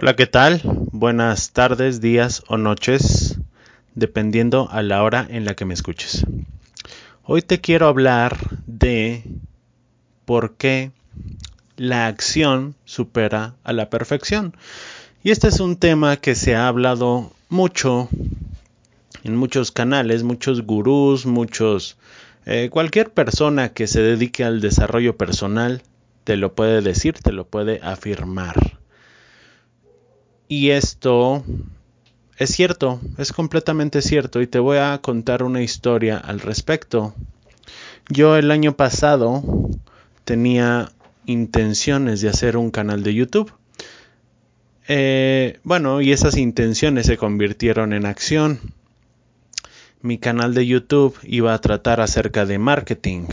Hola, ¿qué tal? Buenas tardes, días o noches, dependiendo a la hora en la que me escuches. Hoy te quiero hablar de por qué la acción supera a la perfección. Y este es un tema que se ha hablado mucho en muchos canales, muchos gurús, muchos... Eh, cualquier persona que se dedique al desarrollo personal te lo puede decir, te lo puede afirmar. Y esto es cierto, es completamente cierto y te voy a contar una historia al respecto. Yo el año pasado tenía intenciones de hacer un canal de YouTube. Eh, bueno, y esas intenciones se convirtieron en acción. Mi canal de YouTube iba a tratar acerca de marketing.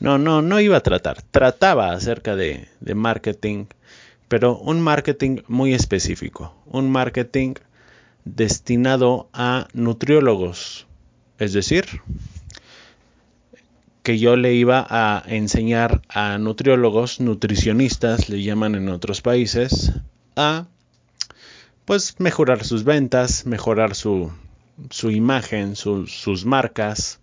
No, no, no iba a tratar, trataba acerca de, de marketing pero un marketing muy específico, un marketing destinado a nutriólogos, es decir, que yo le iba a enseñar a nutriólogos, nutricionistas, le llaman en otros países, a pues mejorar sus ventas, mejorar su, su imagen, sus marcas,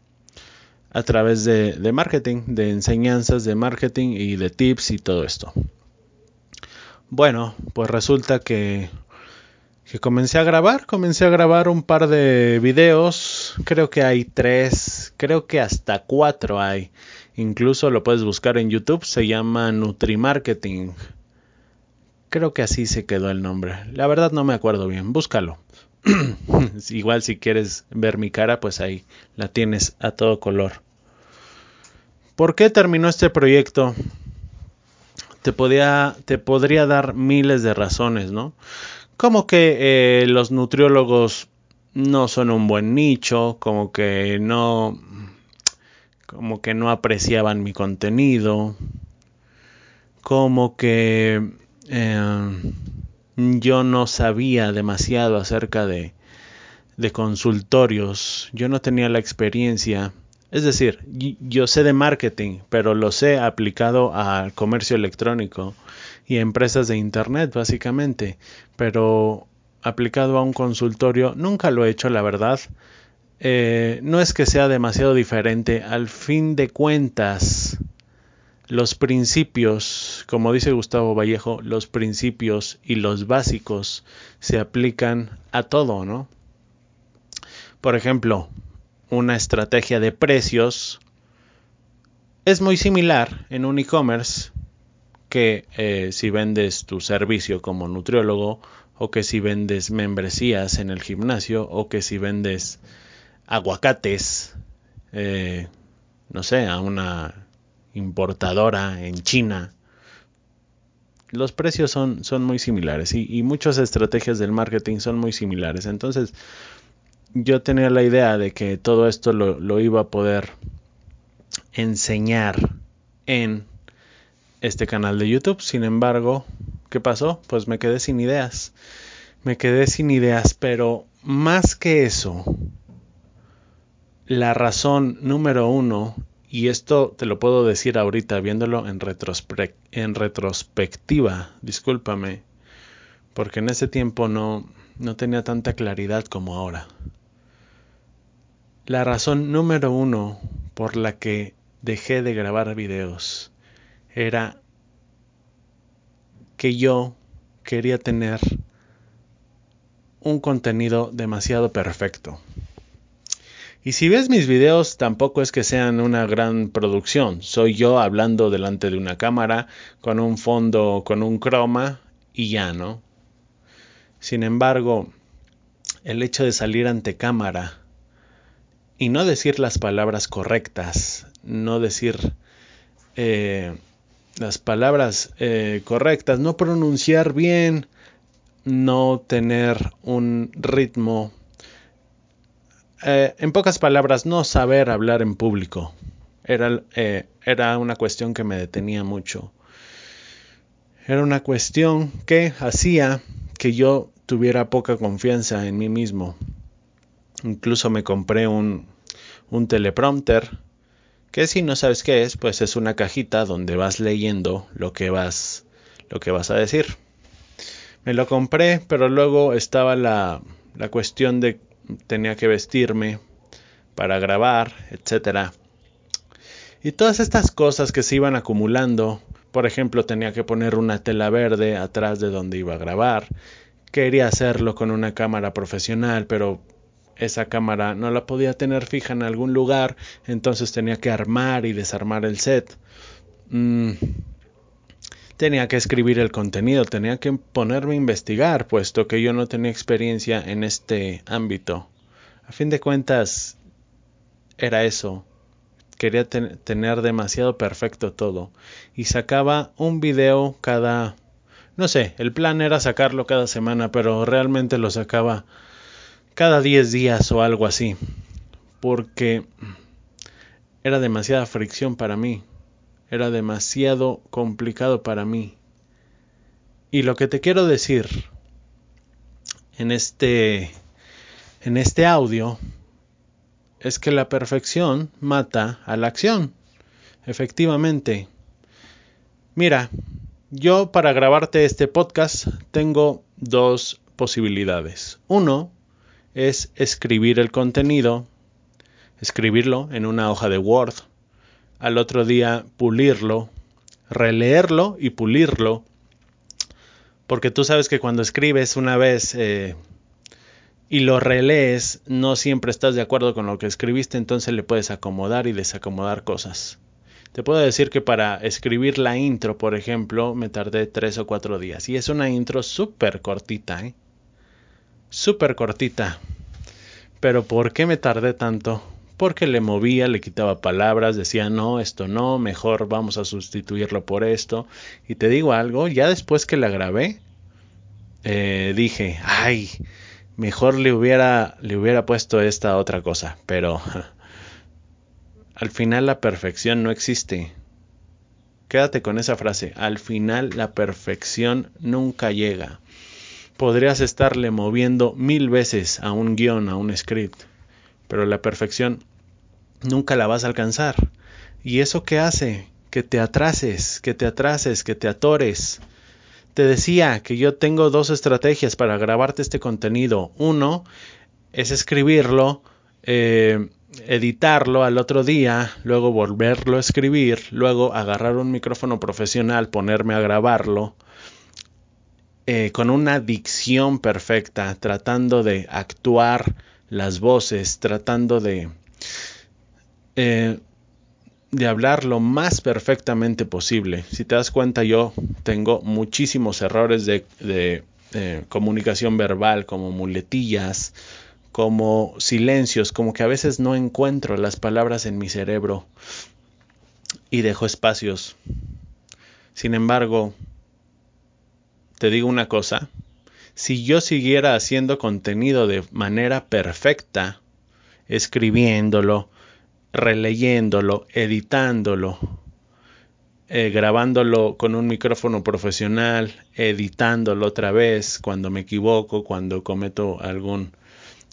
a través de, de marketing, de enseñanzas de marketing y de tips y todo esto. Bueno, pues resulta que, que comencé a grabar, comencé a grabar un par de videos, creo que hay tres, creo que hasta cuatro hay, incluso lo puedes buscar en YouTube, se llama Nutrimarketing, creo que así se quedó el nombre, la verdad no me acuerdo bien, búscalo. Igual si quieres ver mi cara, pues ahí la tienes a todo color. ¿Por qué terminó este proyecto? Te, podía, te podría dar miles de razones, ¿no? Como que eh, los nutriólogos no son un buen nicho, como que no, como que no apreciaban mi contenido, como que eh, yo no sabía demasiado acerca de, de consultorios, yo no tenía la experiencia es decir, yo sé de marketing, pero lo sé aplicado al comercio electrónico y a empresas de Internet, básicamente. Pero aplicado a un consultorio, nunca lo he hecho, la verdad. Eh, no es que sea demasiado diferente. Al fin de cuentas, los principios, como dice Gustavo Vallejo, los principios y los básicos se aplican a todo, ¿no? Por ejemplo, una estrategia de precios es muy similar en un e-commerce que eh, si vendes tu servicio como nutriólogo o que si vendes membresías en el gimnasio o que si vendes aguacates, eh, no sé, a una importadora en China. Los precios son, son muy similares y, y muchas estrategias del marketing son muy similares. Entonces, yo tenía la idea de que todo esto lo, iba a poder enseñar en este canal de YouTube. Sin embargo, ¿qué pasó? Pues me quedé sin ideas. Me quedé sin ideas, pero más que eso, la razón número uno, y esto te lo puedo decir ahorita viéndolo en, en retrospectiva, discúlpame, porque en ese tiempo no, no tenía tanta claridad como ahora. La razón número uno por la que dejé de grabar videos era que yo quería tener un contenido demasiado perfecto. Y si ves mis videos, tampoco es que sean una gran producción. Soy yo hablando delante de una cámara, con un fondo, con un croma y ya, ¿no? Sin embargo, el hecho de salir ante cámara y no decir las palabras correctas, no decir eh, las palabras eh, correctas, no pronunciar bien, no tener un ritmo, eh, en pocas palabras, no saber hablar en público. Era, era una cuestión que me detenía mucho. Era una cuestión que hacía que yo tuviera poca confianza en mí mismo. Incluso me compré un, un teleprompter, que si no sabes qué es, pues es una cajita donde vas leyendo lo que vas, lo que vas a decir. Me lo compré, pero luego estaba la, la cuestión de tenía que vestirme para grabar, etcétera. Y todas estas cosas que se iban acumulando, por ejemplo, tenía que poner una tela verde atrás de donde iba a grabar. Quería hacerlo con una cámara profesional, pero esa cámara no la podía tener fija en algún lugar, entonces tenía que armar y desarmar el set. Mm, tenía que escribir el contenido, tenía que ponerme a investigar, puesto que yo no tenía experiencia en este ámbito. A fin de cuentas, era eso. Quería tener demasiado perfecto todo. Y sacaba un video cada... No sé, el plan era sacarlo cada semana, pero realmente lo sacaba cada 10 días o algo así, porque era demasiada fricción para mí, era demasiado complicado para mí. Y lo que te quiero decir en este en este audio es que la perfección mata a la acción. Efectivamente. Mira, yo para grabarte este podcast tengo dos posibilidades. Uno, es escribir el contenido, escribirlo en una hoja de Word, al otro día pulirlo, releerlo y pulirlo, porque tú sabes que cuando escribes una vez eh, y lo relees, no siempre estás de acuerdo con lo que escribiste, entonces le puedes acomodar y desacomodar cosas. Te puedo decir que para escribir la intro, por ejemplo, me tardé tres o cuatro días. Y es una intro súper cortita, ¿eh? súper cortita. Pero ¿por qué me tardé tanto? Porque le movía, le quitaba palabras, decía no, esto no, mejor vamos a sustituirlo por esto. Y te digo algo, ya después que la grabé, eh, dije, ay, mejor le hubiera, le hubiera puesto esta otra cosa. Pero al final la perfección no existe. Quédate con esa frase, al final la perfección nunca llega podrías estarle moviendo mil veces a un guion, a un script, pero la perfección nunca la vas a alcanzar. ¿Y eso qué hace? Que te atrases, que te atrases, que te atores. Te decía que yo tengo dos estrategias para grabarte este contenido. Uno es escribirlo, eh, editarlo al otro día, luego volverlo a escribir, luego agarrar un micrófono profesional, ponerme a grabarlo, eh, con una dicción perfecta, tratando de actuar las voces, tratando de, eh, de hablar lo más perfectamente posible. Si te das cuenta, yo tengo muchísimos errores de, de comunicación verbal, como muletillas, como silencios, como que a veces no encuentro las palabras en mi cerebro y dejo espacios. Sin embargo, te digo una cosa, si yo siguiera haciendo contenido de manera perfecta, escribiéndolo, releyéndolo, editándolo, eh, grabándolo con un micrófono profesional, editándolo otra vez cuando me equivoco, cuando cometo algún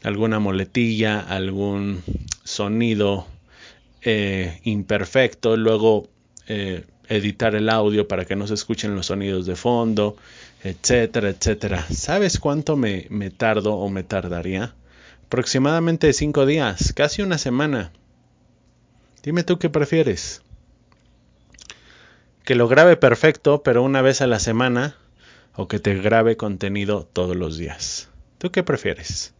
alguna moletilla, algún sonido eh, imperfecto, luego eh, editar el audio para que no se escuchen los sonidos de fondo, etcétera, etcétera. ¿Sabes cuánto me, me tardo o me tardaría? Aproximadamente cinco días, casi una semana. Dime tú qué prefieres. Que lo grabe perfecto, pero una vez a la semana, o que te grabe contenido todos los días. ¿Tú qué prefieres?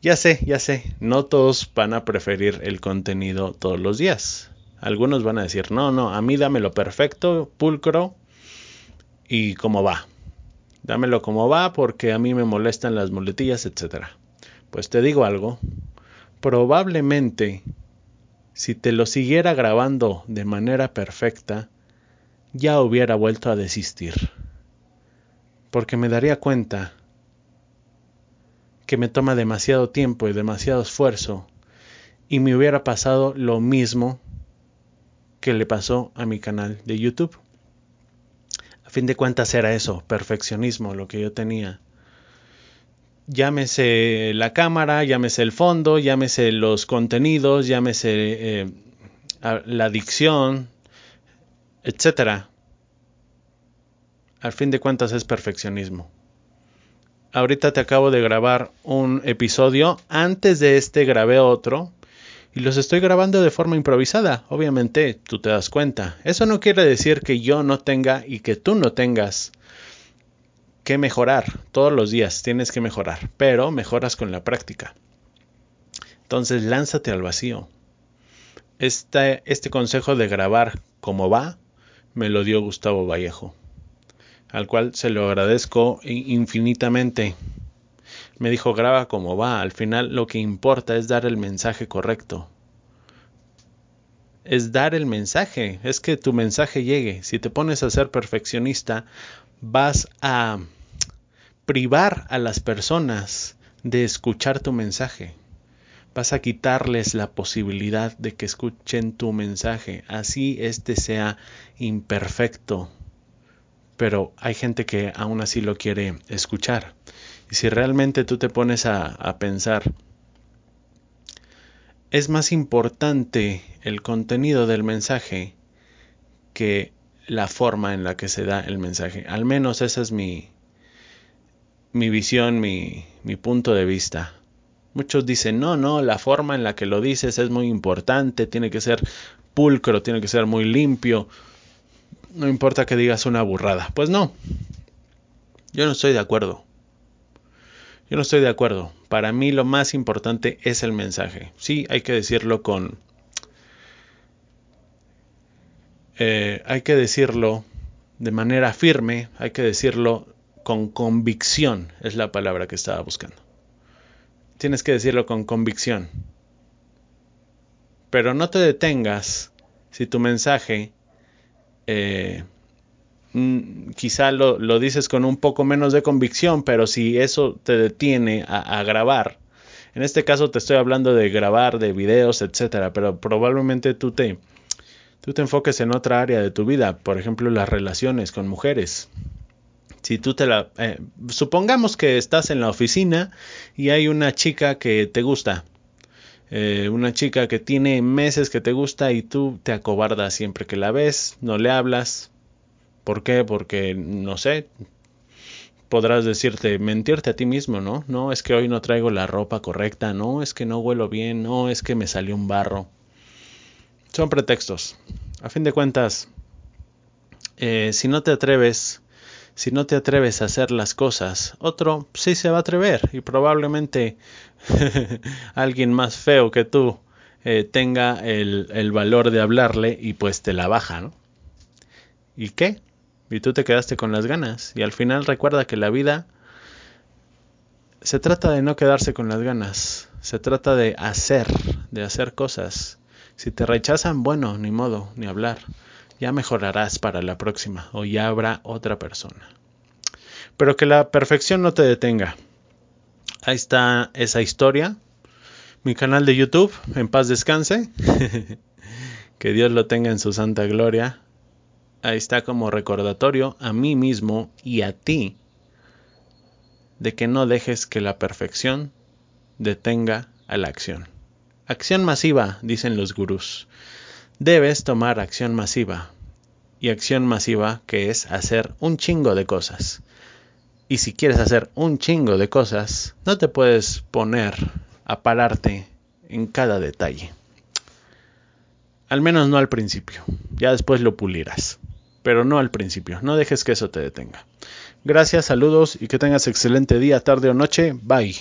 Ya sé, ya sé, no todos van a preferir el contenido todos los días. Algunos van a decir, no, no, a mí dámelo perfecto, pulcro y como va. Dámelo como va porque a mí me molestan las muletillas, etc. Pues te digo algo, probablemente si te lo siguiera grabando de manera perfecta, ya hubiera vuelto a desistir. Porque me daría cuenta que me toma demasiado tiempo y demasiado esfuerzo y me hubiera pasado lo mismo que le pasó a mi canal de YouTube. A fin de cuentas era eso, perfeccionismo, lo que yo tenía. Llámese la cámara, llámese el fondo, llámese los contenidos, llámese eh, la dicción, etcétera. Al fin de cuentas es perfeccionismo. Ahorita te acabo de grabar un episodio, antes de este grabé otro y los estoy grabando de forma improvisada. Obviamente tú te das cuenta. Eso no quiere decir que yo no tenga y que tú no tengas que mejorar. Todos los días tienes que mejorar, pero mejoras con la práctica. Entonces lánzate al vacío. Este, este consejo de grabar como va me lo dio Gustavo Vallejo, al cual se lo agradezco infinitamente me dijo graba como va, al final lo que importa es dar el mensaje correcto. Es dar el mensaje, es que tu mensaje llegue. Si te pones a ser perfeccionista, vas a privar a las personas de escuchar tu mensaje. Vas a quitarles la posibilidad de que escuchen tu mensaje, así este sea imperfecto. Pero hay gente que aún así lo quiere escuchar. Y si realmente tú te pones a, pensar, es más importante el contenido del mensaje que la forma en la que se da el mensaje. Al menos esa es mi, mi visión, mi, mi punto de vista. Muchos dicen, no, no, la forma en la que lo dices es muy importante, tiene que ser pulcro, tiene que ser muy limpio. No importa que digas una burrada. Pues no, yo no estoy de acuerdo. Yo no estoy de acuerdo. Para mí lo más importante es el mensaje. Sí, hay que decirlo con... Eh, hay que decirlo de manera firme, hay que decirlo con convicción, es la palabra que estaba buscando. Tienes que decirlo con convicción. Pero no te detengas si tu mensaje eh, Mm, quizá lo, dices con un poco menos de convicción, pero si eso te detiene a, grabar, en este caso te estoy hablando de grabar, de videos, etcétera, pero probablemente tú te, tú te enfoques en otra área de tu vida, por ejemplo, las relaciones con mujeres. Si tú te la. Eh, supongamos que estás en la oficina y hay una chica que te gusta. Eh, una chica que tiene meses que te gusta y tú te acobardas siempre que la ves, no le hablas, ¿Por qué? Porque, no sé, podrás decirte, mentirte a ti mismo, ¿no? No, es que hoy no traigo la ropa correcta, no, es que no huelo bien, no, es que me salió un barro. Son pretextos. A fin de cuentas, eh, si no te atreves, si no te atreves a hacer las cosas, otro sí se va a atrever y probablemente alguien más feo que tú eh, tenga el, el valor de hablarle y pues te la baja, ¿no? ¿Y qué? y tú te quedaste con las ganas. Y al final recuerda que la vida se trata de no quedarse con las ganas, se trata de hacer, de hacer cosas. Si te rechazan, bueno, ni modo, ni hablar. Ya mejorarás para la próxima o ya habrá otra persona. Pero que la perfección no te detenga. Ahí está esa historia. Mi canal de YouTube, en paz descanse. que Dios lo tenga en su santa gloria ahí está como recordatorio a mí mismo y a ti de que no dejes que la perfección detenga a la acción. Acción masiva, dicen los gurús. Debes tomar acción masiva. Y acción masiva que es hacer un chingo de cosas. Y si quieres hacer un chingo de cosas, no te puedes poner a pararte en cada detalle. Al menos no al principio. Ya después lo pulirás. Pero no al principio. No dejes que eso te detenga. Gracias, saludos y que tengas excelente día, tarde o noche. Bye.